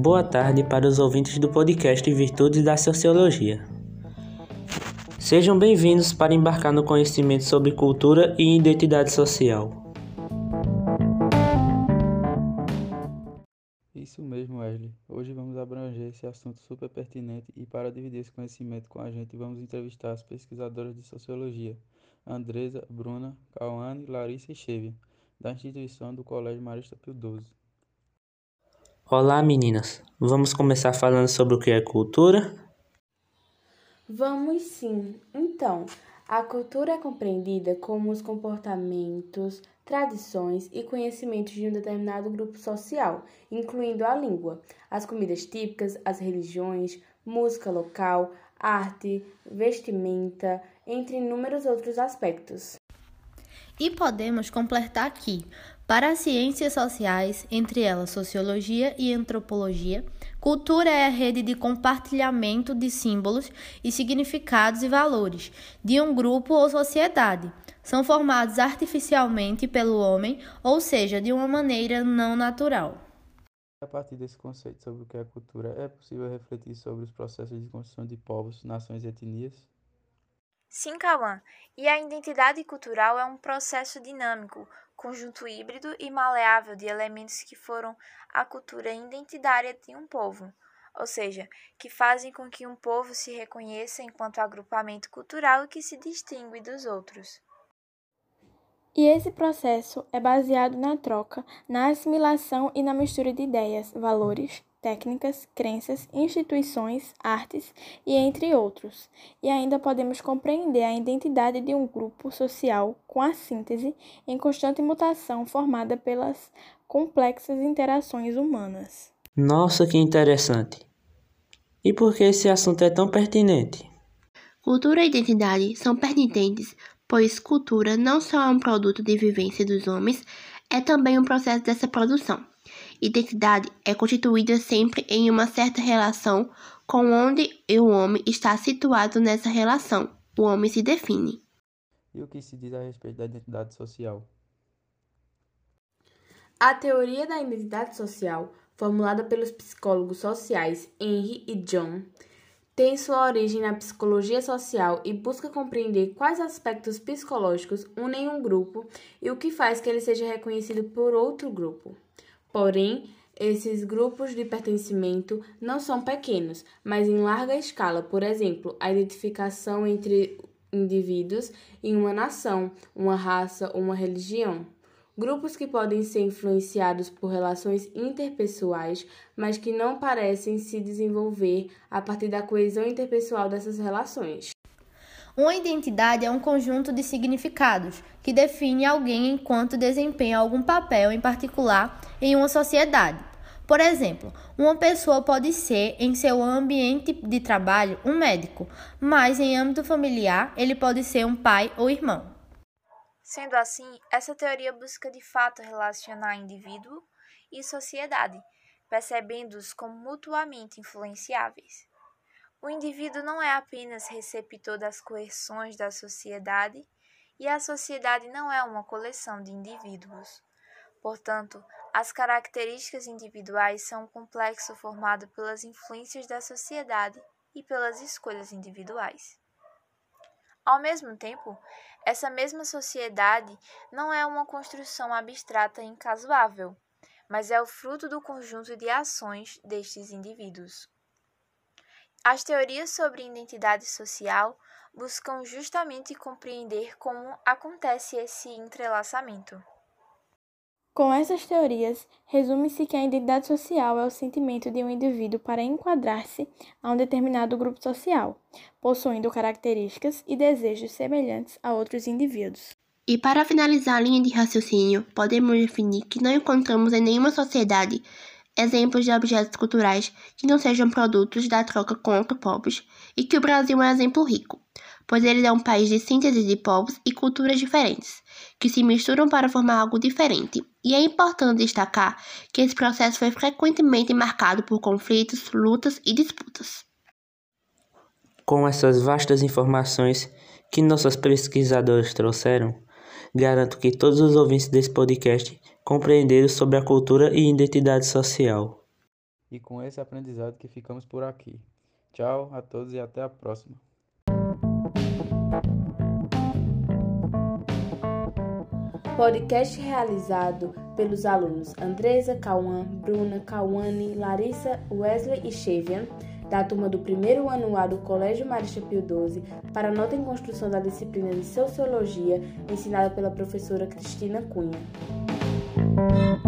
boa tarde para os ouvintes do podcast Virtudes da Sociologia. Sejam bem-vindos para embarcar no conhecimento sobre cultura e identidade social. Isso mesmo, Wesley. Hoje vamos abranger esse assunto super pertinente e para dividir esse conhecimento com a gente, vamos entrevistar as pesquisadoras de sociologia, Andresa, Bruna, Cauane, Larissa e Chevia, da instituição do Colégio Marista Pio XII. Olá, meninas. Vamos começar falando sobre o que é cultura? Vamos sim. Então, a cultura é compreendida como os comportamentos, tradições e conhecimentos de um determinado grupo social, incluindo a língua, as comidas típicas, as religiões, música local, arte, vestimenta, entre inúmeros outros aspectos. E podemos completar aqui para as ciências sociais, entre elas sociologia e antropologia, cultura é a rede de compartilhamento de símbolos e significados e valores de um grupo ou sociedade. São formados artificialmente pelo homem, ou seja, de uma maneira não natural. A partir desse conceito sobre o que é cultura, é possível refletir sobre os processos de construção de povos, nações e etnias? Sim, Cauã. E a identidade cultural é um processo dinâmico, conjunto híbrido e maleável de elementos que foram a cultura identitária de um povo, ou seja, que fazem com que um povo se reconheça enquanto agrupamento cultural que se distingue dos outros. E esse processo é baseado na troca, na assimilação e na mistura de ideias, valores, técnicas, crenças, instituições, artes e entre outros. E ainda podemos compreender a identidade de um grupo social com a síntese em constante mutação formada pelas complexas interações humanas. Nossa, que interessante! E por que esse assunto é tão pertinente? Cultura e identidade são pertinentes, pois cultura não só é um produto de vivência dos homens, é também um processo dessa produção. Identidade é constituída sempre em uma certa relação com onde o homem está situado nessa relação. O homem se define. E o que se diz a respeito da identidade social? A teoria da identidade social, formulada pelos psicólogos sociais Henry e John, tem sua origem na psicologia social e busca compreender quais aspectos psicológicos unem um grupo e o que faz que ele seja reconhecido por outro grupo. Porém, esses grupos de pertencimento não são pequenos, mas em larga escala, por exemplo, a identificação entre indivíduos em uma nação, uma raça ou uma religião. Grupos que podem ser influenciados por relações interpessoais, mas que não parecem se desenvolver a partir da coesão interpessoal dessas relações. Uma identidade é um conjunto de significados que define alguém enquanto desempenha algum papel em particular em uma sociedade. Por exemplo, uma pessoa pode ser, em seu ambiente de trabalho, um médico, mas em âmbito familiar, ele pode ser um pai ou irmão. Sendo assim, essa teoria busca de fato relacionar indivíduo e sociedade, percebendo-os como mutuamente influenciáveis. O indivíduo não é apenas receptor das coerções da sociedade e a sociedade não é uma coleção de indivíduos. Portanto, as características individuais são um complexo formado pelas influências da sociedade e pelas escolhas individuais. Ao mesmo tempo, essa mesma sociedade não é uma construção abstrata e incasuável, mas é o fruto do conjunto de ações destes indivíduos. As teorias sobre identidade social buscam justamente compreender como acontece esse entrelaçamento. Com essas teorias, resume-se que a identidade social é o sentimento de um indivíduo para enquadrar-se a um determinado grupo social, possuindo características e desejos semelhantes a outros indivíduos. E para finalizar a linha de raciocínio, podemos definir que não encontramos em nenhuma sociedade exemplos de objetos culturais que não sejam produtos da troca outros povos, e que o Brasil é um exemplo rico, pois ele é um país de síntese de povos e culturas diferentes, que se misturam para formar algo diferente. E é importante destacar que esse processo foi frequentemente marcado por conflitos, lutas e disputas. Com essas vastas informações que nossas pesquisadoras trouxeram, garanto que todos os ouvintes desse podcast compreenderam sobre a cultura e identidade social. e com esse aprendizado que ficamos por aqui. Tchau a todos e até a próxima. Podcast realizado pelos alunos Andresa, Cauã, Bruna, Cauane, Larissa, Wesley e Chevian, da turma do primeiro ano A do Colégio Marista Pio XII, para nota em construção da disciplina de Sociologia, ensinada pela professora Cristina Cunha. Thank you.